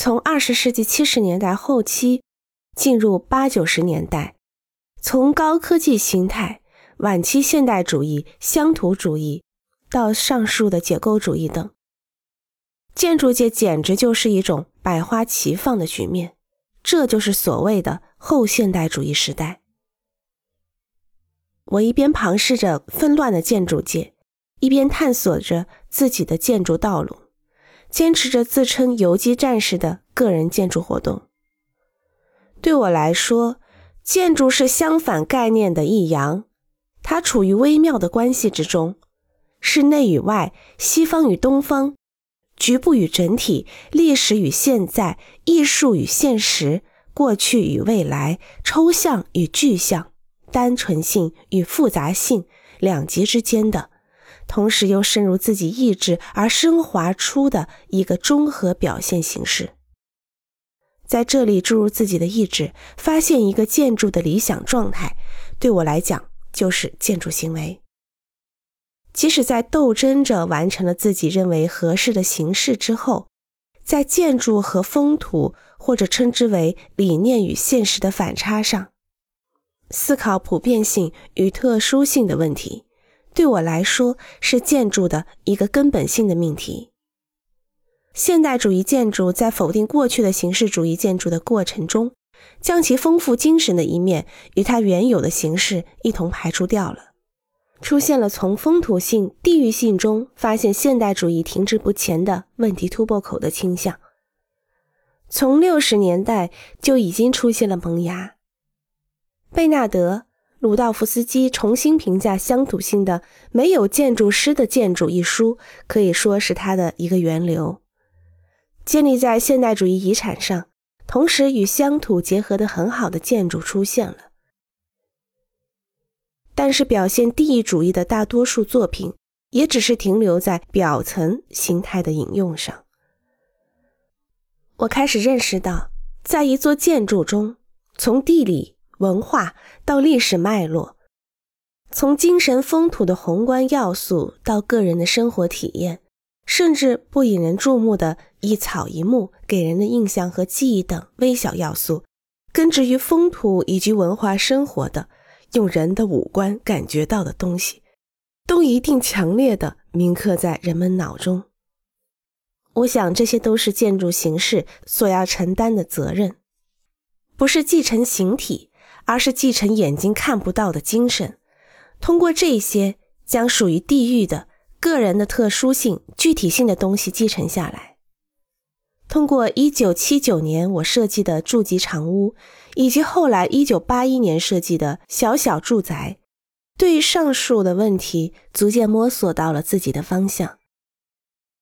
从二十世纪七十年代后期进入八九十年代，从高科技形态、晚期现代主义、乡土主义到上述的解构主义等，建筑界简直就是一种百花齐放的局面。这就是所谓的后现代主义时代。我一边旁视着纷乱的建筑界，一边探索着自己的建筑道路，坚持着自称游击战士的个人建筑活动。对我来说，建筑是相反概念的一阳，它处于微妙的关系之中，是内与外、西方与东方、局部与整体、历史与现在、艺术与现实、过去与未来、抽象与具象。单纯性与复杂性两极之间的，同时又深入自己意志而升华出的一个综合表现形式。在这里注入自己的意志，发现一个建筑的理想状态，对我来讲就是建筑行为。即使在斗争着完成了自己认为合适的形式之后，在建筑和风土或者称之为理念与现实的反差上。思考普遍性与特殊性的问题，对我来说是建筑的一个根本性的命题。现代主义建筑在否定过去的形式主义建筑的过程中，将其丰富精神的一面与它原有的形式一同排除掉了，出现了从风土性、地域性中发现现代主义停滞不前的问题突破口的倾向。从六十年代就已经出现了萌芽。贝纳德·鲁道夫斯基重新评价乡土性的“没有建筑师的建筑”一书，可以说是他的一个源流。建立在现代主义遗产上，同时与乡土结合的很好的建筑出现了。但是，表现地域主义的大多数作品，也只是停留在表层形态的引用上。我开始认识到，在一座建筑中，从地理。文化到历史脉络，从精神风土的宏观要素到个人的生活体验，甚至不引人注目的一草一木给人的印象和记忆等微小要素，根植于风土以及文化生活的，用人的五官感觉到的东西，都一定强烈的铭刻在人们脑中。我想，这些都是建筑形式所要承担的责任，不是继承形体。而是继承眼睛看不到的精神，通过这些将属于地域的个人的特殊性、具体性的东西继承下来。通过一九七九年我设计的住集长屋，以及后来一九八一年设计的小小住宅，对于上述的问题逐渐摸索到了自己的方向。